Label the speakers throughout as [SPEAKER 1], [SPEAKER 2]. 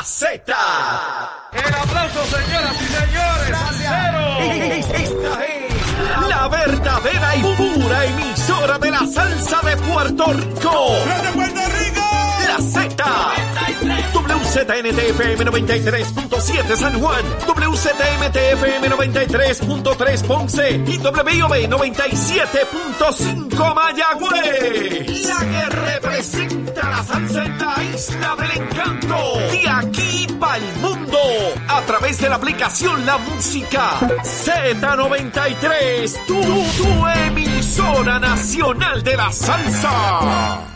[SPEAKER 1] La Z.
[SPEAKER 2] El aplauso, señoras y señores. Salsero.
[SPEAKER 1] Esta es la verdadera y pura emisora de la salsa de Puerto Rico.
[SPEAKER 2] ¡De Puerto Rico!
[SPEAKER 1] La Z. WZNTFM 93.7 San Juan, WZMTFM 93.3 Ponce y WIOB 97.5 Mayagüez. La que representa la salsa en la isla del encanto. De aquí para el mundo. A través de la aplicación La Música Z93. Tu, tu emisora nacional de la salsa.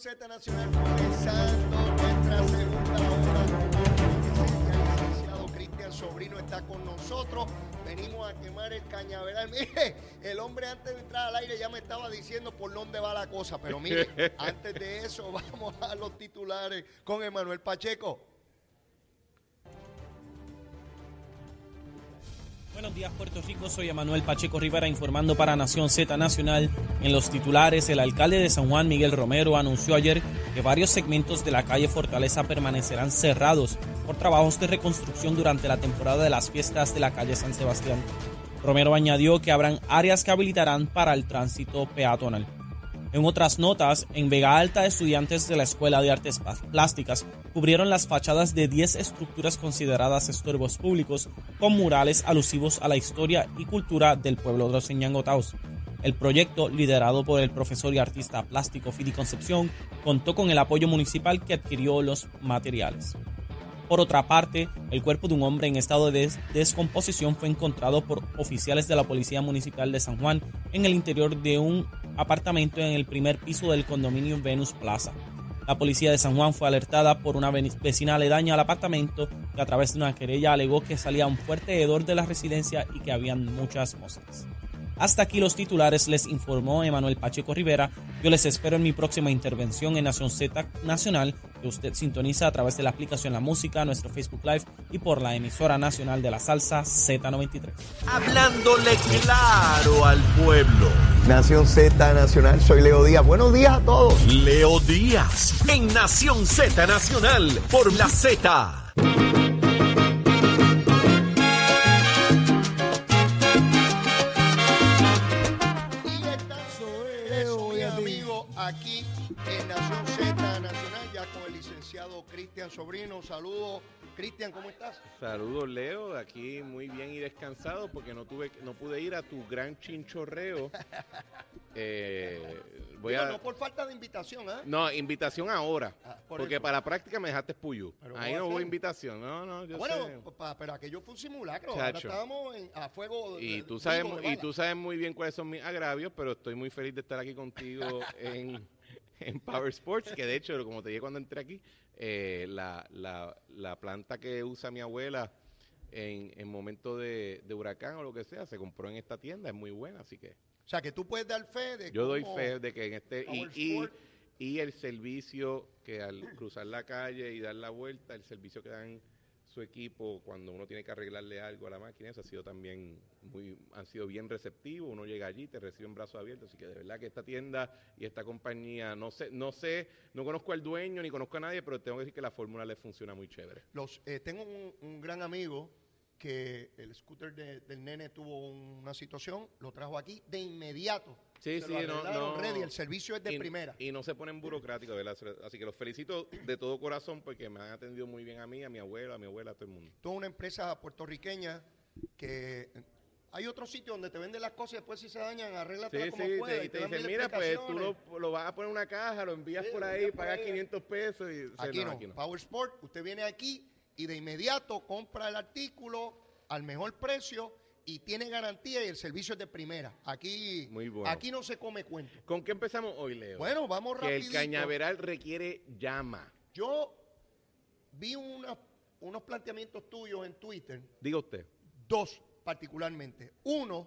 [SPEAKER 3] Z Nacional, comenzando Sobrino está con nosotros. Venimos a quemar el cañaveral. Mire, el hombre antes de entrar al aire ya me estaba diciendo por dónde va la cosa. Pero mire, antes de eso, vamos a los titulares con Emanuel Pacheco.
[SPEAKER 4] Buenos días Puerto Rico, soy Emanuel Pacheco Rivera informando para Nación Z Nacional. En los titulares, el alcalde de San Juan, Miguel Romero, anunció ayer que varios segmentos de la calle Fortaleza permanecerán cerrados por trabajos de reconstrucción durante la temporada de las fiestas de la calle San Sebastián. Romero añadió que habrán áreas que habilitarán para el tránsito peatonal. En otras notas, en Vega Alta, estudiantes de la Escuela de Artes Plásticas cubrieron las fachadas de 10 estructuras consideradas estorbos públicos con murales alusivos a la historia y cultura del pueblo de los Ñangotaos. El proyecto, liderado por el profesor y artista plástico Fidi Concepción, contó con el apoyo municipal que adquirió los materiales. Por otra parte, el cuerpo de un hombre en estado de descomposición fue encontrado por oficiales de la Policía Municipal de San Juan en el interior de un apartamento en el primer piso del condominio Venus Plaza. La policía de San Juan fue alertada por una vecina aledaña al apartamento que a través de una querella alegó que salía un fuerte hedor de la residencia y que habían muchas moscas. Hasta aquí los titulares, les informó Emanuel Pacheco Rivera. Yo les espero en mi próxima intervención en Nación Z Nacional, que usted sintoniza a través de la aplicación La Música, nuestro Facebook Live y por la emisora nacional de la salsa Z93.
[SPEAKER 1] Hablándole claro al pueblo.
[SPEAKER 3] Nación Z Nacional, soy Leo Díaz. Buenos días a todos.
[SPEAKER 1] Leo Díaz en Nación Z Nacional por la Z.
[SPEAKER 3] aquí en Nación Z Nacional, ya con el licenciado Cristian Sobrino. Saludos. Cristian, ¿cómo estás?
[SPEAKER 5] Saludos Leo, aquí muy bien y descansado porque no tuve, no pude ir a tu gran chinchorreo. Eh, voy
[SPEAKER 3] Digo,
[SPEAKER 5] a,
[SPEAKER 3] No por falta de invitación, ¿ah?
[SPEAKER 5] no, invitación ahora,
[SPEAKER 3] Ah, por
[SPEAKER 5] porque
[SPEAKER 3] eso.
[SPEAKER 5] para la práctica me dejaste puyú. Ahí
[SPEAKER 3] ¿cómo
[SPEAKER 5] no hubo invitación, no, no, yo
[SPEAKER 3] bueno,
[SPEAKER 5] sé.
[SPEAKER 3] pa- pero aquello fue un simulacro. Ahora estábamos en- a fuego.
[SPEAKER 5] Y
[SPEAKER 3] de-
[SPEAKER 5] tú, sabes, y tú sabes muy bien cuáles son mis agravios, pero estoy muy feliz de estar aquí contigo en, en Power Sports, que de hecho, como te dije cuando entré aquí, eh, la, la, la planta que usa mi abuela en, en momentos de, de huracán o lo que sea, se compró en esta tienda, es muy buena, así que
[SPEAKER 3] sea, que tú puedes dar fe de
[SPEAKER 5] yo doy fe de que en este... Y, el servicio que al cruzar la calle y dar la vuelta, el servicio que dan su equipo cuando uno tiene que arreglarle algo a la máquina, eso ha sido también muy, han sido bien receptivos, uno llega allí, te recibe en brazos abiertos, así que de verdad que esta tienda y esta compañía, no sé, no sé, no conozco al dueño ni conozco a nadie, pero tengo que decir que la fórmula le funciona muy chévere.
[SPEAKER 3] Los, eh, tengo un, un gran amigo que el scooter de- del nene tuvo una situación, lo trajo aquí de inmediato.
[SPEAKER 5] Sí,
[SPEAKER 3] Se
[SPEAKER 5] sí,
[SPEAKER 3] lo
[SPEAKER 5] no, no.
[SPEAKER 3] ready, el servicio es de
[SPEAKER 5] y,
[SPEAKER 3] primera.
[SPEAKER 5] Y no se ponen burocráticos, ¿verdad? Así que los felicito de todo corazón porque me han atendido muy bien a mí, a mi abuela, a mi abuela, a todo el mundo.
[SPEAKER 3] Toda una empresa puertorriqueña que hay otro sitio donde te venden las cosas y después si se dañan, arréglatelas
[SPEAKER 5] Sí,
[SPEAKER 3] como
[SPEAKER 5] sí,
[SPEAKER 3] puedas.
[SPEAKER 5] te- y te
[SPEAKER 3] dan
[SPEAKER 5] dicen, mira, pues tú lo, lo vas a poner en una caja, lo envías
[SPEAKER 3] Sí,
[SPEAKER 5] por ahí, pagas
[SPEAKER 3] ahí.
[SPEAKER 5] 500 pesos y... o sea,
[SPEAKER 3] Aquí no,
[SPEAKER 5] aquí no.
[SPEAKER 3] Power Sport, usted viene aquí y de inmediato compra el artículo, al mejor precio y tiene garantía y el servicio es de primera. Aquí,
[SPEAKER 5] Muy bueno.
[SPEAKER 3] aquí no se come cuento.
[SPEAKER 5] ¿Con qué empezamos hoy, Leo?
[SPEAKER 3] Bueno, vamos
[SPEAKER 5] que el cañaveral requiere llama.
[SPEAKER 3] Yo vi una- unos planteamientos tuyos en Twitter,
[SPEAKER 5] Diga usted.
[SPEAKER 3] dos particularmente. Uno,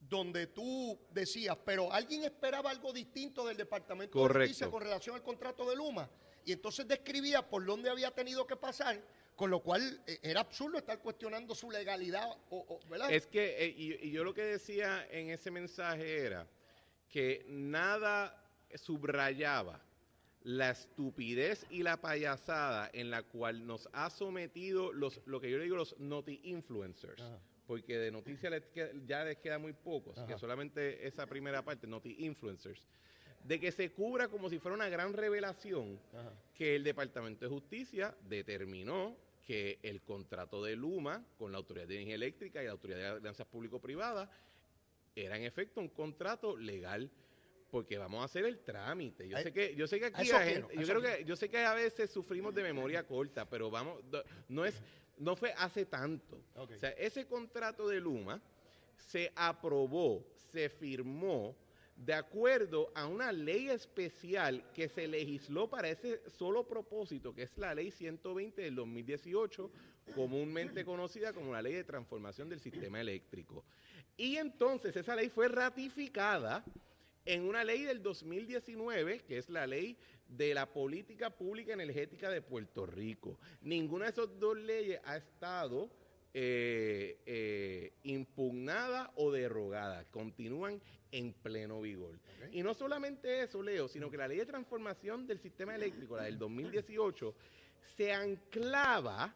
[SPEAKER 3] donde tú decías, pero alguien esperaba algo distinto del Departamento de. Justicia con relación al contrato de Luma. Y entonces describía por dónde había tenido que pasar, con lo cual eh, era absurdo estar cuestionando su legalidad, o, o- ¿verdad?
[SPEAKER 5] Es que, eh, y, y yo lo que decía en ese mensaje era que nada subrayaba la estupidez y la payasada en la cual nos ha sometido los, lo que yo le digo los noti influencers. Porque de noticias les queda- ya les queda muy pocos, que solamente esa primera parte, noti influencers, de que se cubra como si fuera una gran revelación que el Departamento de Justicia determinó que el contrato de Luma con la Autoridad de Energía Eléctrica y la Autoridad de Alianzas Público-Privadas era en efecto un contrato legal porque vamos a hacer el trámite. Yo
[SPEAKER 3] Ay,
[SPEAKER 5] sé que yo sé que aquí
[SPEAKER 3] quiero,
[SPEAKER 5] gente, yo creo
[SPEAKER 3] quiero.
[SPEAKER 5] que yo sé que a veces sufrimos de memoria corta, pero vamos no es no fue hace tanto. O sea, ese contrato de Luma se aprobó, se firmó de acuerdo a una ley especial que se legisló para ese solo propósito, que es la ley 120 del 2018, comúnmente conocida como la ley de transformación del sistema eléctrico. Y entonces esa ley fue ratificada en una ley del 2019, que es la ley de la política pública energética de Puerto Rico. Ninguna de esas dos leyes ha estado eh, eh, impugnada o derogada, continúan en pleno vigor. Y no solamente eso, Leo, sino que la ley de transformación del sistema eléctrico, la del 2018, se anclaba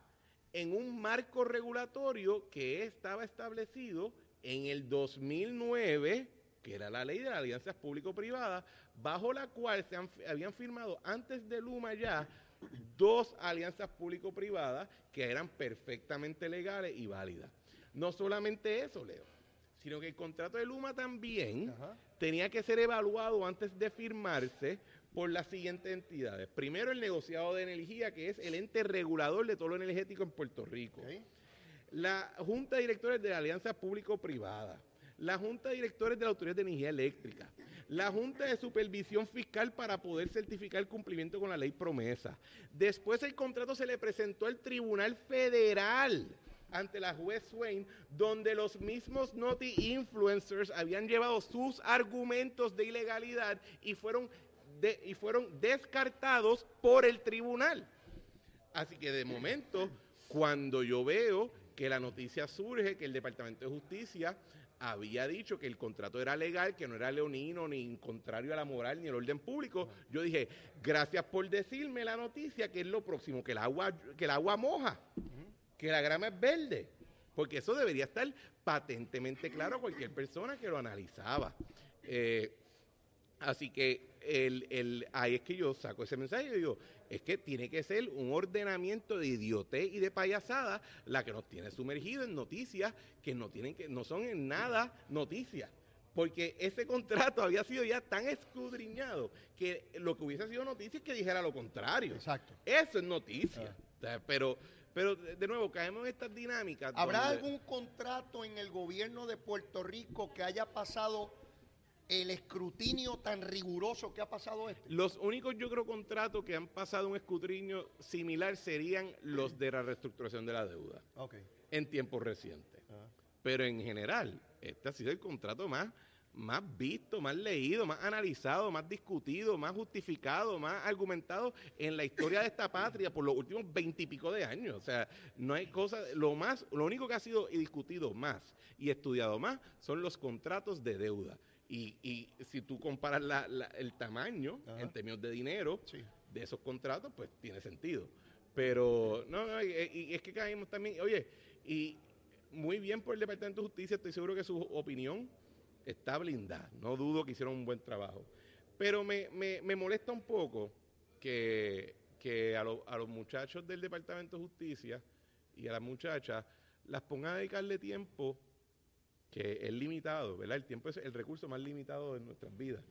[SPEAKER 5] en un marco regulatorio que estaba establecido en el 2009, que era la ley de las alianzas público-privadas, bajo la cual se han- habían firmado antes de Luma ya dos alianzas público-privadas que eran perfectamente legales y válidas. No solamente eso, Leo, sino que el contrato de Luma también
[SPEAKER 3] Ajá.
[SPEAKER 5] tenía que ser evaluado antes de firmarse por las siguientes entidades. Primero, el negociado de energía, que es el ente regulador de todo lo energético en Puerto Rico. La Junta de Directores de la Alianza Público-Privada, la Junta de Directores de la Autoridad de Energía Eléctrica, la Junta de Supervisión Fiscal para poder certificar el cumplimiento con la ley promesa. Después el contrato se le presentó al Tribunal Federal ante la juez Swain, donde los mismos Noti Influencers habían llevado sus argumentos de ilegalidad y fueron, y fueron descartados por el tribunal. Así que de momento, cuando yo veo que la noticia surge que el Departamento de Justicia había dicho que el contrato era legal, que no era leonino, ni contrario a la moral, ni el orden público, yo dije, gracias por decirme la noticia, que es lo próximo, que el agua, que el agua moja, que la grama es verde, porque eso debería estar patentemente claro a cualquier persona que lo analizaba. Eh, Así que el, el- ahí es que yo saco ese mensaje y digo, es que tiene que ser un ordenamiento de idiotez y de payasada la que nos tiene sumergido en noticias que no tienen que no son en nada noticias. Porque ese contrato había sido ya tan escudriñado que lo que hubiese sido noticia es que dijera lo contrario.
[SPEAKER 3] Exacto.
[SPEAKER 5] Eso es noticia. Sea, pero, pero de de nuevo, caemos en estas dinámicas.
[SPEAKER 3] ¿Habrá
[SPEAKER 5] donde-
[SPEAKER 3] algún contrato en el gobierno de Puerto Rico que haya pasado el escrutinio tan riguroso que ha pasado este?
[SPEAKER 5] Los únicos, yo creo, contratos que han pasado un escudriño similar serían los de la reestructuración de la deuda
[SPEAKER 3] Ok.
[SPEAKER 5] en tiempos recientes. Pero en general, este ha sido el contrato más, más visto, más leído, más analizado, más discutido, más justificado, más argumentado en la historia de esta patria por los últimos veintipico de años. O sea, no hay cosa, lo más, lo único que ha sido discutido más y estudiado más son los contratos de deuda. Y, y si tú comparas la- la- el tamaño
[SPEAKER 3] Ajá.
[SPEAKER 5] en términos de dinero
[SPEAKER 3] Sí.
[SPEAKER 5] de esos contratos, pues tiene sentido. Pero, no, no, y, y es que caímos también, oye, y muy bien por el Departamento de Justicia, estoy seguro que su opinión está blindada, no dudo que hicieron un buen trabajo. Pero me, me, me molesta un poco que, que a, lo- a los muchachos del Departamento de Justicia y a las muchachas las pongan a dedicarle tiempo que es limitado, ¿verdad? El tiempo es el recurso más limitado de nuestras vidas.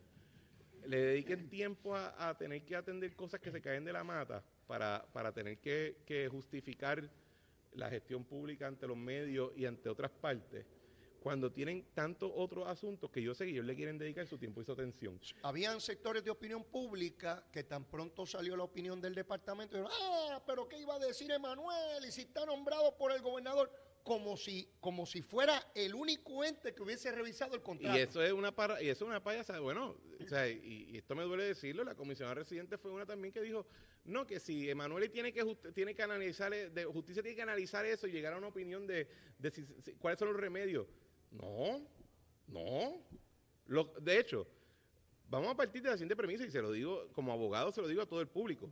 [SPEAKER 5] Le dediquen tiempo a, tener que atender cosas que se caen de la mata para, para tener que, que justificar la gestión pública ante los medios y ante otras partes, cuando tienen tantos otros asuntos que yo sé que ellos le quieren dedicar su tiempo y su atención.
[SPEAKER 3] Habían sectores de opinión pública que tan pronto salió la opinión del departamento, dijeron, ah, pero ¿qué iba a decir Emanuel? Y si está nombrado por el gobernador, como si, como si fuera el único ente que hubiese revisado el contrato.
[SPEAKER 5] Y eso es una para, y eso es una payasa, bueno, o sea, y, y esto me duele decirlo, la comisionada residente fue una también que dijo, no, que si Emanuel tiene que tiene que analizar, eh, de justicia tiene que analizar eso y llegar a una opinión de, de si- si- cuáles son los remedios. No, no. Lo- de hecho, vamos a partir de la siguiente premisa y se lo digo como abogado, se lo digo a todo el público.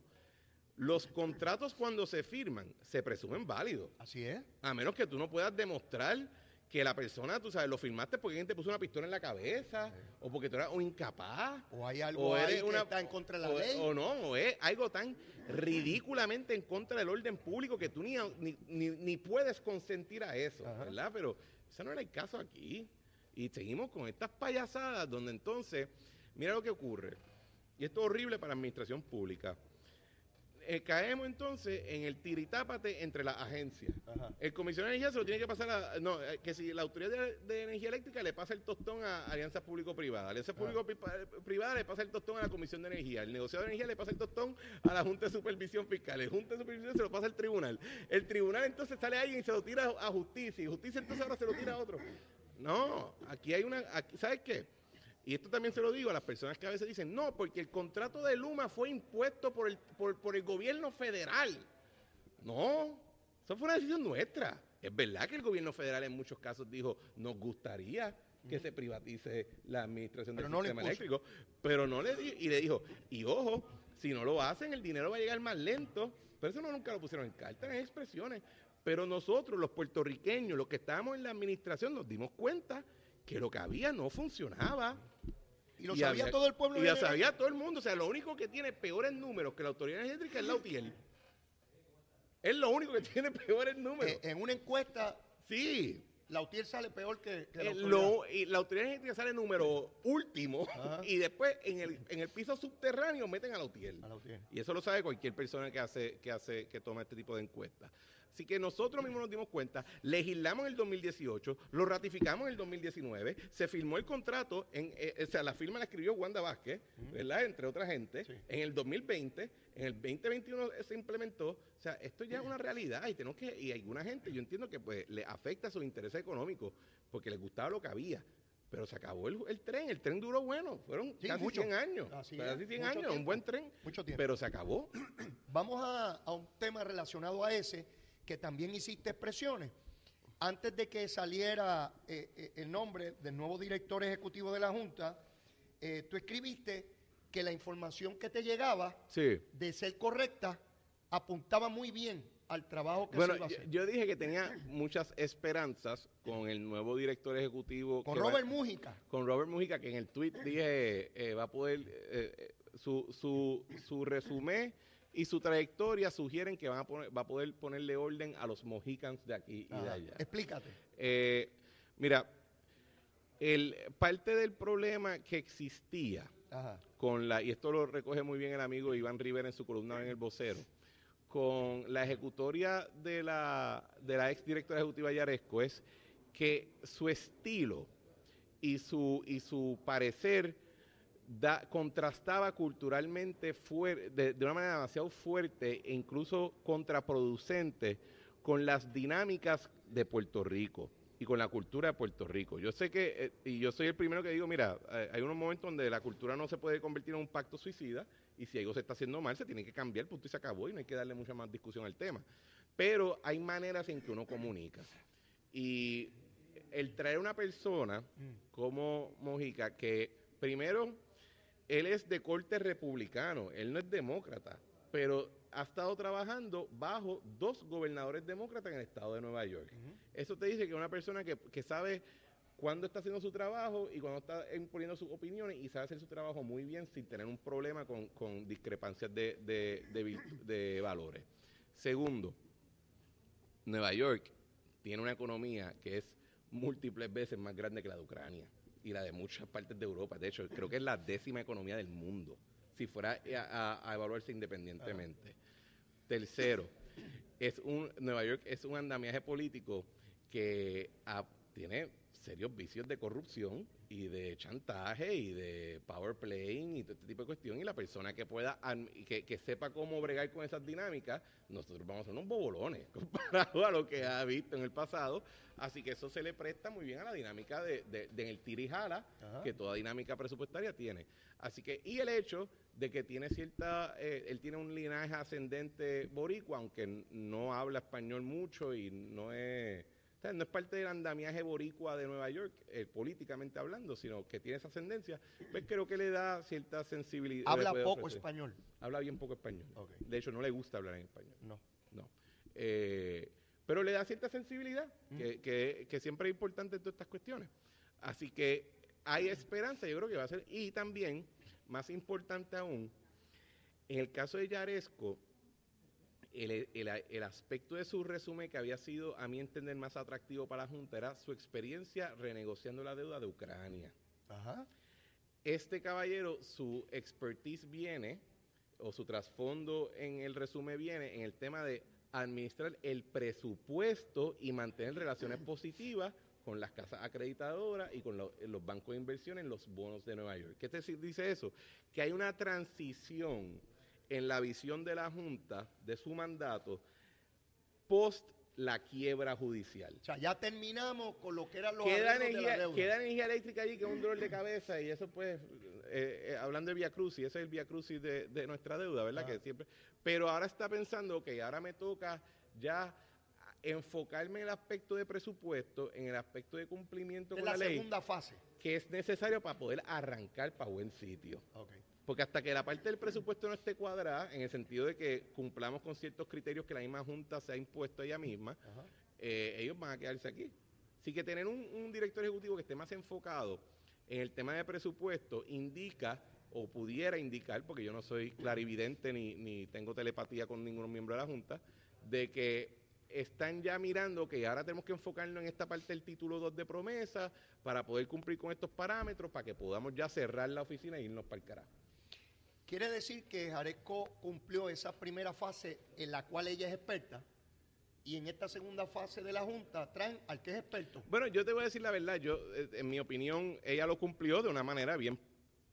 [SPEAKER 5] Los contratos cuando se firman se presumen válidos.
[SPEAKER 3] Así es.
[SPEAKER 5] A menos que tú no puedas demostrar que la persona, tú sabes, lo firmaste porque alguien te puso una pistola en la cabeza, o porque tú eras un incapaz.
[SPEAKER 3] O hay algo ahí que está en contra de la
[SPEAKER 5] o,
[SPEAKER 3] ley.
[SPEAKER 5] O no, o es algo tan ridículamente en contra del orden público que tú ni, ni, ni, ni puedes consentir a eso,
[SPEAKER 3] Ajá.
[SPEAKER 5] ¿verdad? Pero ese no era el caso aquí. Y seguimos con estas payasadas donde entonces, mira lo que ocurre. Y esto es horrible para la administración pública. Eh, caemos entonces en el tiritápate entre las agencias.
[SPEAKER 3] Ajá.
[SPEAKER 5] El comisionado de energía se lo tiene que pasar a. No, eh, que si la autoridad de, de energía eléctrica le pasa el tostón a Alianza Público-Privada. Alianza Público-Privada le pasa el tostón a la Comisión de Energía. El negociado de energía le pasa el tostón a la Junta de Supervisión Fiscal. El Junta de Supervisión se lo pasa al tribunal. El tribunal entonces sale alguien y se lo tira a justicia. Y justicia entonces ahora se lo tira a otro. No, aquí hay una. Aquí, ¿Sabes qué? Y esto también se lo digo a las personas que a veces dicen, no, porque el contrato de Luma fue impuesto por el, por, por el gobierno federal. No, eso fue una decisión nuestra. Es verdad que el gobierno federal en muchos casos dijo, nos gustaría que se privatice la administración
[SPEAKER 3] Pero
[SPEAKER 5] del
[SPEAKER 3] no
[SPEAKER 5] sistema eléctrico, pero no le di- y le dijo, y ojo, si no lo hacen, el dinero va a llegar más lento. Pero eso no nunca lo pusieron en carta, en expresiones. Pero nosotros, los puertorriqueños, los que estábamos en la administración, nos dimos cuenta que lo que había no funcionaba.
[SPEAKER 3] Y lo sabía
[SPEAKER 5] había-
[SPEAKER 3] todo el pueblo.
[SPEAKER 5] Y lo sabía todo el mundo. O sea, lo único que tiene peores números que la autoridad energética es la UTIEL. Es lo único que tiene peores números.
[SPEAKER 3] En una encuesta,
[SPEAKER 5] sí.
[SPEAKER 3] la UTIER sale peor que, que la
[SPEAKER 5] Eh,
[SPEAKER 3] autoridad.
[SPEAKER 5] lo- y la autoridad energética sale número último
[SPEAKER 3] Ajá.
[SPEAKER 5] y después en el, en el piso subterráneo meten a la UTIEL.
[SPEAKER 3] A la UTIER.
[SPEAKER 5] Y eso lo sabe cualquier persona que hace, que hace, que toma este tipo de encuestas. Así que nosotros mismos nos dimos cuenta, legislamos en el 2018, lo ratificamos en el 2019, se firmó el contrato, en, eh, o sea, la firma la escribió Wanda Vázquez, ¿verdad? Entre otra gente.
[SPEAKER 3] Sí.
[SPEAKER 5] En el 2020, en el 2021 se implementó. O sea, esto ya es una realidad y tenemos que, y alguna gente, yo entiendo que pues le afecta sus intereses económicos porque les gustaba lo que había. Pero se acabó el, el tren, el tren duró bueno, fueron
[SPEAKER 3] Sí,
[SPEAKER 5] casi
[SPEAKER 3] mucho.
[SPEAKER 5] 100 años,
[SPEAKER 3] Así
[SPEAKER 5] casi
[SPEAKER 3] es,
[SPEAKER 5] 100
[SPEAKER 3] mucho
[SPEAKER 5] años, un buen tren,
[SPEAKER 3] Mucho tiempo.
[SPEAKER 5] pero se acabó.
[SPEAKER 3] Vamos a, a un tema relacionado a ese, que también hiciste expresiones. Antes de que saliera eh, eh, el nombre del nuevo director ejecutivo de la Junta, eh, tú escribiste que la información que te llegaba,
[SPEAKER 5] Sí.
[SPEAKER 3] de ser correcta, apuntaba muy bien al trabajo que
[SPEAKER 5] Bueno,
[SPEAKER 3] se iba a hacer.
[SPEAKER 5] yo dije que tenía muchas esperanzas con el nuevo director ejecutivo.
[SPEAKER 3] Con
[SPEAKER 5] va-
[SPEAKER 3] Robert Mújica.
[SPEAKER 5] con Robert Mujica, que en el tweet dije eh, va a poder, su, su, su resumen y su trayectoria sugieren que van a poner, va a poder ponerle orden a los Mohicans de aquí y de allá.
[SPEAKER 3] Explícate.
[SPEAKER 5] Eh, mira, el, parte del problema que existía
[SPEAKER 3] Ajá.
[SPEAKER 5] con la, y esto lo recoge muy bien el amigo Iván Rivera en su columna en El Vocero, con la ejecutoria de la, de la ex directora ejecutiva Yaresco es que su estilo y su, y su parecer da, contrastaba culturalmente fuer- de, de una manera demasiado fuerte e incluso contraproducente con las dinámicas de Puerto Rico y con la cultura de Puerto Rico. Yo sé que, eh, y yo soy el primero que digo, mira, eh, hay unos momentos donde la cultura no se puede convertir en un pacto suicida y si algo se está haciendo mal, se tiene que cambiar, punto y se acabó y no hay que darle mucha más discusión al tema. Pero hay maneras en que uno comunica. Y el traer una persona como Mojica, que primero, él es de corte republicano, él no es demócrata, pero ha estado trabajando bajo dos gobernadores demócratas en el estado de Nueva York. Eso te dice que una persona que, que sabe cuándo está haciendo su trabajo y cuándo está imponiendo sus opiniones y sabe hacer su trabajo muy bien sin tener un problema con, con discrepancias de, de- de de valores. Segundo, Nueva York tiene una economía que es múltiples veces más grande que la de Ucrania y la de muchas partes de Europa. De hecho, creo que es la décima economía del mundo, si fuera a, evaluarse independientemente. Tercero, es un Nueva York es un andamiaje político que ah, tiene serios vicios de corrupción y de chantaje y de power playing y todo este tipo de cuestión y la persona que pueda que, que sepa cómo bregar con esas dinámicas nosotros vamos a ser unos bobolones comparado a lo que ha visto en el pasado así que eso se le presta muy bien a la dinámica de, de, de el tira y jala
[SPEAKER 3] Ajá.
[SPEAKER 5] que toda dinámica presupuestaria tiene así que y el hecho de que tiene cierta eh, él tiene un linaje ascendente boricua aunque no habla español mucho y no es o sea, no es parte del andamiaje boricua de Nueva York, eh, políticamente hablando, sino que tiene esa ascendencia, pues creo que le da cierta sensibilidad.
[SPEAKER 3] Habla poco español.
[SPEAKER 5] Habla bien poco español. De hecho, no le gusta hablar en español.
[SPEAKER 3] No.
[SPEAKER 5] No. Eh, pero le da cierta sensibilidad, que, que- que siempre es importante en todas estas cuestiones. Así que hay esperanza, yo creo que va a ser. Y también, más importante aún, en el caso de Yaresco, el, el- el aspecto de su resumen que había sido, a mi entender, más atractivo para la Junta era su experiencia renegociando la deuda de Ucrania.
[SPEAKER 3] Ajá.
[SPEAKER 5] Este caballero, su expertise viene, o su trasfondo en el resumen viene en el tema de administrar el presupuesto y mantener relaciones positivas con las casas acreditadoras y con lo- los bancos de inversión en los bonos de Nueva York. ¿Qué te dice eso? Que hay una transición en la visión de la Junta, de su mandato, post la quiebra judicial.
[SPEAKER 3] O sea, ya terminamos con lo que eran los
[SPEAKER 5] Queda
[SPEAKER 3] de la
[SPEAKER 5] energía,
[SPEAKER 3] deuda.
[SPEAKER 5] queda energía eléctrica allí que es un dolor de cabeza y eso pues, eh, eh, hablando de Via Crucis, ese es el Via Crucis de, de nuestra deuda, ¿verdad?
[SPEAKER 3] Ah.
[SPEAKER 5] Que siempre, pero ahora está pensando que ahora me toca ya enfocarme en el aspecto de presupuesto, en el aspecto de cumplimiento
[SPEAKER 3] de
[SPEAKER 5] con
[SPEAKER 3] la,
[SPEAKER 5] la, ley,
[SPEAKER 3] segunda fase.
[SPEAKER 5] que es necesario para poder arrancar para buen sitio.
[SPEAKER 3] Ok.
[SPEAKER 5] Porque hasta que la parte del presupuesto no esté cuadrada, en el sentido de que cumplamos con ciertos criterios que la misma Junta se ha impuesto ella misma, eh, ellos van a quedarse aquí. Así que tener un, un director ejecutivo que esté más enfocado en el tema de presupuesto indica o pudiera indicar, porque yo no soy clarividente ni, ni tengo telepatía con ningún miembro de la Junta, de que están ya mirando que ahora tenemos que enfocarnos en esta parte del título 2 de promesa para poder cumplir con estos parámetros, para que podamos ya cerrar la oficina e irnos para el carajo.
[SPEAKER 3] Quiere decir que Jaresco cumplió esa primera fase en la cual ella es experta y en esta segunda fase de la Junta traen al que es experto.
[SPEAKER 5] Bueno, yo te voy a decir la verdad, yo, eh, en mi opinión, ella lo cumplió de una manera bien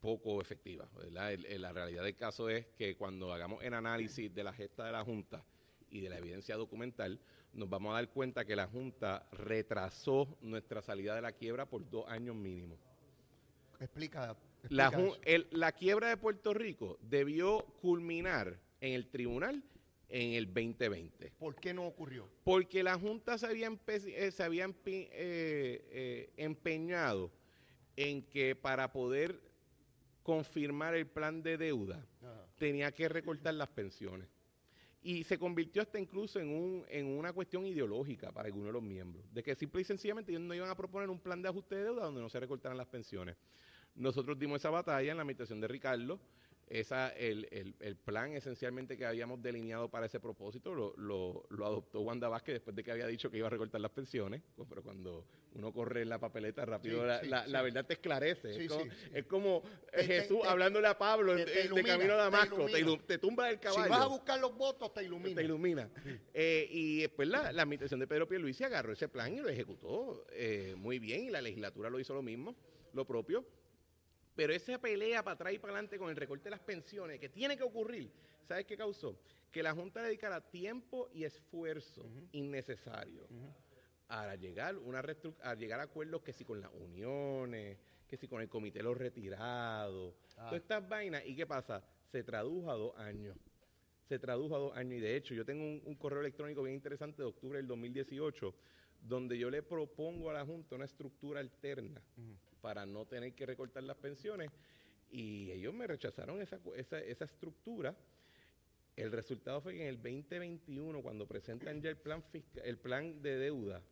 [SPEAKER 5] poco efectiva. ¿verdad? El- el- la realidad del caso es que cuando hagamos el análisis de la gesta de la Junta y de la evidencia documental, nos vamos a dar cuenta que la Junta retrasó nuestra salida de la quiebra por dos años mínimo.
[SPEAKER 3] Explica.
[SPEAKER 5] La, el- quiebra de Puerto Rico debió culminar en el tribunal en el 2020.
[SPEAKER 3] ¿Por qué no ocurrió?
[SPEAKER 5] Porque la Junta se había, empe- eh, se había empe- eh, eh, empeñado en que para poder confirmar el plan de deuda
[SPEAKER 3] Ajá.
[SPEAKER 5] tenía que recortar las pensiones. Y se convirtió hasta incluso en, un, en una cuestión ideológica para algunos de los miembros, de que simple y sencillamente ellos no iban a proponer un plan de ajuste de deuda donde no se recortaran las pensiones. Nosotros dimos esa batalla en la administración de Ricardo. Esa, el, el- el plan esencialmente que habíamos delineado para ese propósito lo, lo- lo adoptó Wanda Vázquez después de que había dicho que iba a recortar las pensiones. Pero cuando uno corre en la papeleta rápido,
[SPEAKER 3] Sí,
[SPEAKER 5] la,
[SPEAKER 3] sí,
[SPEAKER 5] la-
[SPEAKER 3] sí.
[SPEAKER 5] la verdad te esclarece. Es, como, es
[SPEAKER 3] Te-
[SPEAKER 5] Jesús
[SPEAKER 3] te-
[SPEAKER 5] hablándole a Pablo
[SPEAKER 3] te-
[SPEAKER 5] de
[SPEAKER 3] ilumina,
[SPEAKER 5] camino a Damasco. Te,
[SPEAKER 3] ilumina.
[SPEAKER 5] ilu- te tumba del caballo
[SPEAKER 3] Si vas a buscar los votos, te ilumina.
[SPEAKER 5] te ilumina. Eh, y después la, la administración de Pedro Pierluisi agarró ese plan y lo ejecutó eh, muy bien y la legislatura lo hizo lo mismo, lo propio. Pero esa pelea para atrás y para adelante con el recorte de las pensiones, que tiene que ocurrir, ¿sabes qué causó? Que la Junta dedicara tiempo y esfuerzo innecesario a llegar una restru- a llegar a acuerdos que si con las uniones, que si con el comité de los retirados,
[SPEAKER 3] Ah.
[SPEAKER 5] todas estas vainas. ¿Y qué pasa? Se tradujo a dos años. Se tradujo a dos años. Y de hecho, yo tengo un, un correo electrónico bien interesante de octubre del 2018, donde yo le propongo a la Junta una estructura alterna para no tener que recortar las pensiones. Y ellos me rechazaron esa, esa, esa estructura. El resultado fue que en el 2021, cuando presentan ya el plan, fisca- el plan de deuda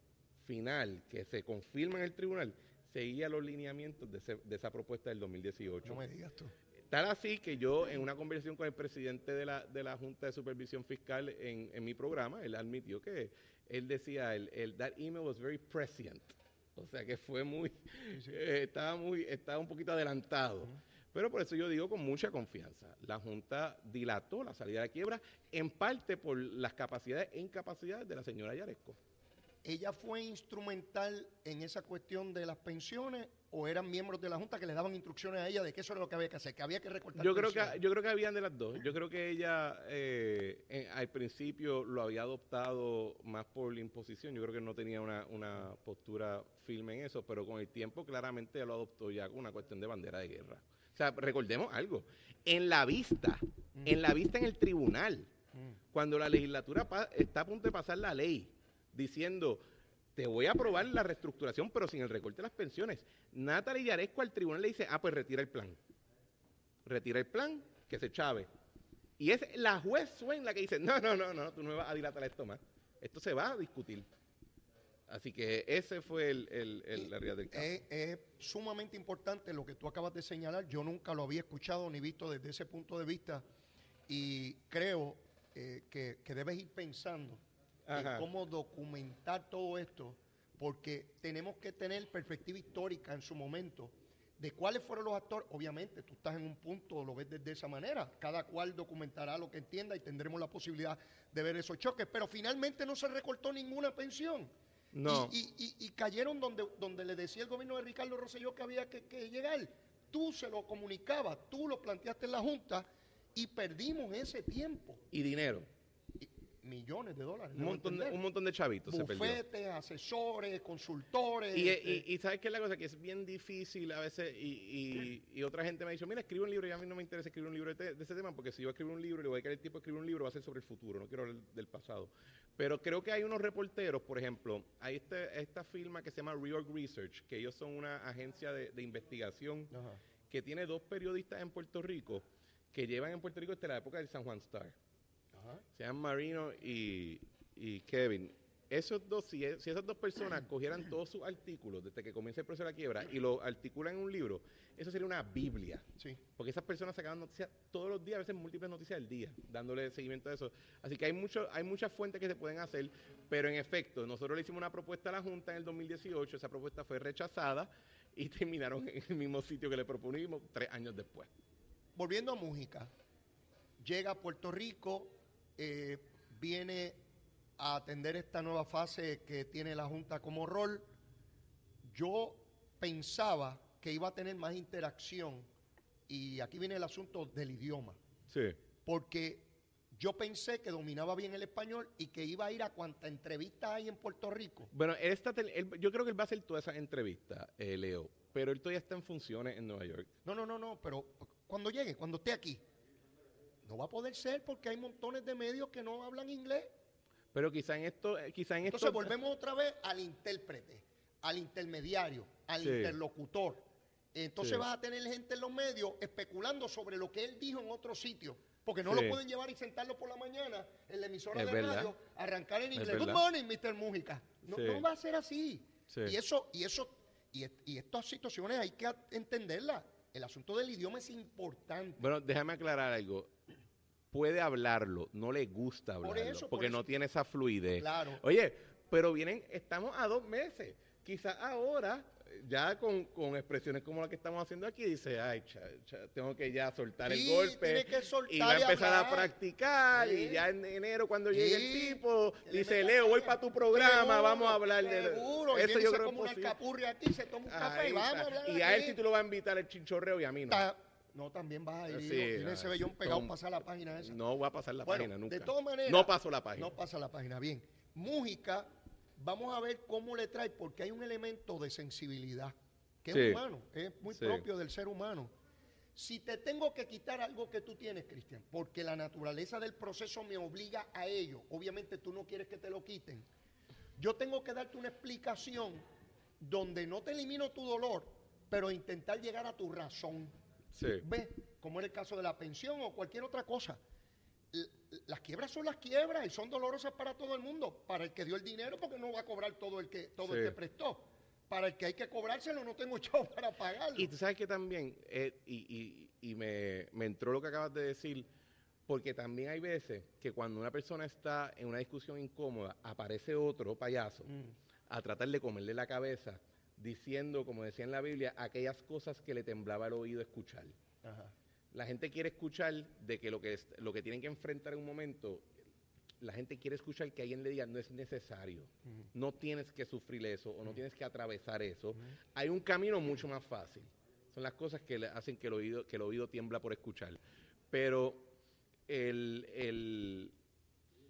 [SPEAKER 5] final, que se confirma en el tribunal, seguía los lineamientos de, ese- de esa propuesta del 2018.
[SPEAKER 3] No me digas tú.
[SPEAKER 5] Tal así que yo, en una conversación con el presidente de la, de la Junta de Supervisión Fiscal en, en mi programa, él admitió que él decía, el, el, that email was very prescient. O sea que fue muy, eh, estaba muy, estaba un poquito adelantado. Pero por eso yo digo con mucha confianza, la Junta dilató la salida de la quiebra en parte por las capacidades e incapacidades de la señora Yaresco.
[SPEAKER 3] ¿Ella fue instrumental en esa cuestión de las pensiones o eran miembros de la Junta que le daban instrucciones a ella de que eso era lo que había que hacer, que había que recortar
[SPEAKER 5] Yo creo que, yo creo que habían de las dos. Yo creo que ella eh, en- al principio lo había adoptado más por la imposición. Yo creo que no tenía una, una postura firme en eso, pero con el tiempo claramente lo adoptó ya como una cuestión de bandera de guerra. O sea, recordemos algo. En la vista, en la vista en el tribunal, cuando la legislatura está a punto de pasar la ley diciendo te voy a aprobar la reestructuración, pero sin el recorte de las pensiones. Natalie Yaresco al tribunal le dice, ah, pues retira el plan. Retira el plan, que se chave. Y es la juez Swain la que dice, no, no, no, no, tú no vas a dilatar esto más. Esto se va a discutir. Así que ese fue el, el- el- realidad del caso.
[SPEAKER 3] Es, sumamente importante lo que tú acabas de señalar. Yo nunca lo había escuchado ni visto desde ese punto de vista y creo eh, que debes ir pensando
[SPEAKER 5] Ajá.
[SPEAKER 3] en cómo documentar todo esto, porque tenemos que tener perspectiva histórica en su momento de cuáles fueron los actores. Obviamente, tú estás en un punto, lo ves desde esa manera. Cada cual documentará lo que entienda y tendremos la posibilidad de ver esos choques. Pero finalmente no se recortó ninguna pensión.
[SPEAKER 5] No.
[SPEAKER 3] Y, y- y- y cayeron donde, donde le decía el gobierno de Ricardo Rosselló que había que, que llegar. Tú se lo comunicabas, tú lo planteaste en la Junta y perdimos ese tiempo.
[SPEAKER 5] Y dinero.
[SPEAKER 3] Millones de dólares.
[SPEAKER 5] Un montón de,
[SPEAKER 3] entender.
[SPEAKER 5] un montón de chavitos se perdió.
[SPEAKER 3] Bufetes, asesores, consultores.
[SPEAKER 5] Y,
[SPEAKER 3] este,
[SPEAKER 5] y, y sabes qué es la cosa que es bien difícil a veces y, otra gente me ha dicho, mira, escribe un libro y a mí no me interesa escribir un libro de, de ese tema porque si yo escribo un libro y le voy a quedar el tiempo de escribir un libro va a ser sobre el futuro, no quiero hablar del pasado. Pero creo que hay unos reporteros, por ejemplo, hay este, esta firma que se llama Reorg Research, que ellos son una agencia de, de investigación
[SPEAKER 3] Ajá.
[SPEAKER 5] que tiene dos periodistas en Puerto Rico que llevan en Puerto Rico desde la época del San Juan Star.
[SPEAKER 3] Ajá.
[SPEAKER 5] Se llaman Marino y, y Kevin. Esos dos, si, si esas dos personas cogieran todos sus artículos desde que comienza el proceso de la quiebra y lo articulan en un libro, eso sería una Biblia.
[SPEAKER 3] Sí.
[SPEAKER 5] Porque esas personas sacaban noticias todos los días, a veces múltiples noticias al día, dándole seguimiento a eso. Así que hay mucho, hay muchas fuentes que se pueden hacer, pero en efecto, nosotros le hicimos una propuesta a la Junta en el 2018, esa propuesta fue rechazada y terminaron en el mismo sitio que le propusimos tres años después.
[SPEAKER 3] Volviendo a Mújica, llega a Puerto Rico, eh, viene a atender esta nueva fase que tiene la Junta como rol. Yo pensaba que iba a tener más interacción y aquí viene el asunto del idioma,
[SPEAKER 5] Sí.
[SPEAKER 3] porque yo pensé que dominaba bien el español y que iba a ir a cuanta entrevista hay en Puerto Rico.
[SPEAKER 5] Bueno, tel- él- yo creo que él va a hacer todas esas entrevistas, eh, Leo, pero él todavía está en funciones en Nueva York.
[SPEAKER 3] No, no, no, no, pero cuando llegue, cuando esté aquí, no va a poder ser porque hay montones de medios que no hablan inglés.
[SPEAKER 5] Pero quizá en esto, eh, quizá en
[SPEAKER 3] Entonces
[SPEAKER 5] esto,
[SPEAKER 3] volvemos otra vez al intérprete, al intermediario, al
[SPEAKER 5] Sí.
[SPEAKER 3] interlocutor. Entonces
[SPEAKER 5] Sí.
[SPEAKER 3] vas a tener gente en los medios especulando sobre lo que él dijo en otro sitio. Porque no
[SPEAKER 5] Sí.
[SPEAKER 3] lo pueden llevar y sentarlo por la mañana en la emisora
[SPEAKER 5] Es
[SPEAKER 3] de
[SPEAKER 5] verdad.
[SPEAKER 3] radio, arrancar en inglés. Good morning, Mr. Mújica. No, no va a ser así.
[SPEAKER 5] Sí.
[SPEAKER 3] Y eso, y eso, y, y estas situaciones hay que entenderlas. El asunto del idioma es importante.
[SPEAKER 5] bueno, déjame aclarar algo. Puede hablarlo, no le gusta
[SPEAKER 3] Por
[SPEAKER 5] hablarlo,
[SPEAKER 3] por
[SPEAKER 5] porque no tiene esa fluidez.
[SPEAKER 3] Claro.
[SPEAKER 5] Oye, pero vienen, estamos a dos meses. Quizás ahora, ya con, con expresiones como la que estamos haciendo aquí, dice, ay, cha- cha, tengo que ya soltar
[SPEAKER 3] Sí,
[SPEAKER 5] el golpe.
[SPEAKER 3] tiene que soltar
[SPEAKER 5] y va a empezar a practicar. Y ya en enero, cuando llegue el tipo, dice, Leo, voy para tu programa,
[SPEAKER 3] Seguro,
[SPEAKER 5] vamos a hablar de...
[SPEAKER 3] Seguro,
[SPEAKER 5] Eso
[SPEAKER 3] y
[SPEAKER 5] yo creo que
[SPEAKER 3] una alcapurria aquí, se toma un café y vamos a hablar
[SPEAKER 5] Y a él sí tú lo vas a invitar el chinchorreo y a mí no.
[SPEAKER 3] Ta- No, también vas a ir.
[SPEAKER 5] Sí,
[SPEAKER 3] tiene
[SPEAKER 5] ah,
[SPEAKER 3] ese vellón pegado,
[SPEAKER 5] tom-
[SPEAKER 3] pasa la página esa.
[SPEAKER 5] No voy a pasar la
[SPEAKER 3] Bueno,
[SPEAKER 5] página nunca.
[SPEAKER 3] De todas maneras.
[SPEAKER 5] No paso la página.
[SPEAKER 3] No pasa la página. Bien. Mújica, vamos a ver cómo le trae, porque hay un elemento de sensibilidad, que
[SPEAKER 5] Sí.
[SPEAKER 3] es humano, es muy
[SPEAKER 5] Sí.
[SPEAKER 3] propio del ser humano. Si te tengo que quitar algo que tú tienes, Cristian, porque la naturaleza del proceso me obliga a ello, obviamente tú no quieres que te lo quiten, yo tengo que darte una explicación donde no te elimino tu dolor, pero intentar llegar a tu razón.
[SPEAKER 5] Sí.
[SPEAKER 3] ¿Ves? Como en el caso de la pensión o cualquier otra cosa. Las quiebras son las quiebras y son dolorosas para todo el mundo. Para el que dio el dinero, porque no va a cobrar todo el que, todo el que prestó. Para el que hay que cobrárselo, no tengo chavo para pagarlo.
[SPEAKER 5] Y tú sabes que también, eh, y, y- y me, me entró lo que acabas de decir, porque también hay veces que cuando una persona está en una discusión incómoda, aparece otro payaso
[SPEAKER 3] Mm.
[SPEAKER 5] a tratar de comerle la cabeza, diciendo, como decía en la Biblia, aquellas cosas que le temblaba el oído escuchar.
[SPEAKER 3] Ajá.
[SPEAKER 5] La gente quiere escuchar de que lo que, es- lo que tienen que enfrentar en un momento, la gente quiere escuchar que alguien le diga no es necesario, no tienes que sufrir eso o no tienes que atravesar eso. Hay un camino mucho más fácil. Son las cosas que le hacen que el oído, que el oído tiembla por escuchar. Pero el, el-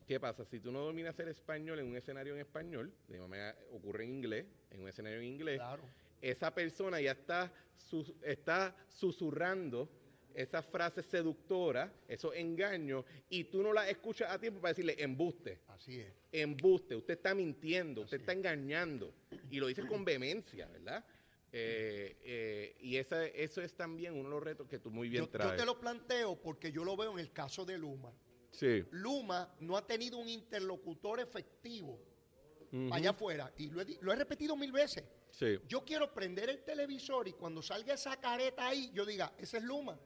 [SPEAKER 5] ¿qué pasa? Si tú no dominas el español en un escenario en español, de igual manera ocurre en inglés, en un escenario en inglés,
[SPEAKER 3] Claro.
[SPEAKER 5] esa persona ya está, sus- está susurrando esas frases seductoras, esos engaños, y tú no las escuchas a tiempo para decirle embuste,
[SPEAKER 3] Así es.
[SPEAKER 5] embuste, usted está mintiendo, usted está engañando, y lo dice con vehemencia, ¿verdad? Eh, eh, y esa, eso es también uno de los retos que tú muy bien
[SPEAKER 3] Yo, yo
[SPEAKER 5] traes.
[SPEAKER 3] te lo planteo porque yo lo veo en el caso de Luma.
[SPEAKER 5] Sí.
[SPEAKER 3] Luma no ha tenido un interlocutor efectivo allá afuera. Y lo he, di- lo he repetido mil veces.
[SPEAKER 5] Sí.
[SPEAKER 3] Yo quiero prender el televisor y cuando salga esa careta ahí, yo diga, ese es Luma.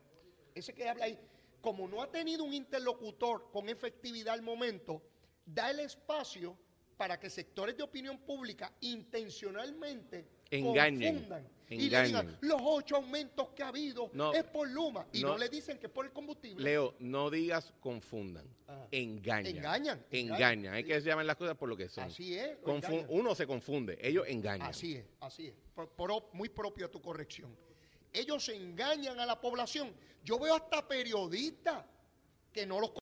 [SPEAKER 3] Ese que habla ahí. Como no ha tenido un interlocutor con efectividad al momento, da el espacio para que sectores de opinión pública intencionalmente
[SPEAKER 5] Engañen,
[SPEAKER 3] confundan y le digan,
[SPEAKER 5] engañen.
[SPEAKER 3] los ocho aumentos que ha habido
[SPEAKER 5] No,
[SPEAKER 3] es por Luma. Y no,
[SPEAKER 5] no.
[SPEAKER 3] le dicen que es por el combustible.
[SPEAKER 5] Leo, no digas confundan,
[SPEAKER 3] Ajá.
[SPEAKER 5] engañan.
[SPEAKER 3] Engañan, engañan,
[SPEAKER 5] Engañan. Hay que llamar las cosas por lo que son.
[SPEAKER 3] Así es, lo
[SPEAKER 5] Confu-
[SPEAKER 3] engañan.
[SPEAKER 5] uno se confunde, ellos engañan.
[SPEAKER 3] Así es, así es. Pro- pro- muy propia tu corrección. Ellos engañan a la población. Yo veo hasta periodistas que no los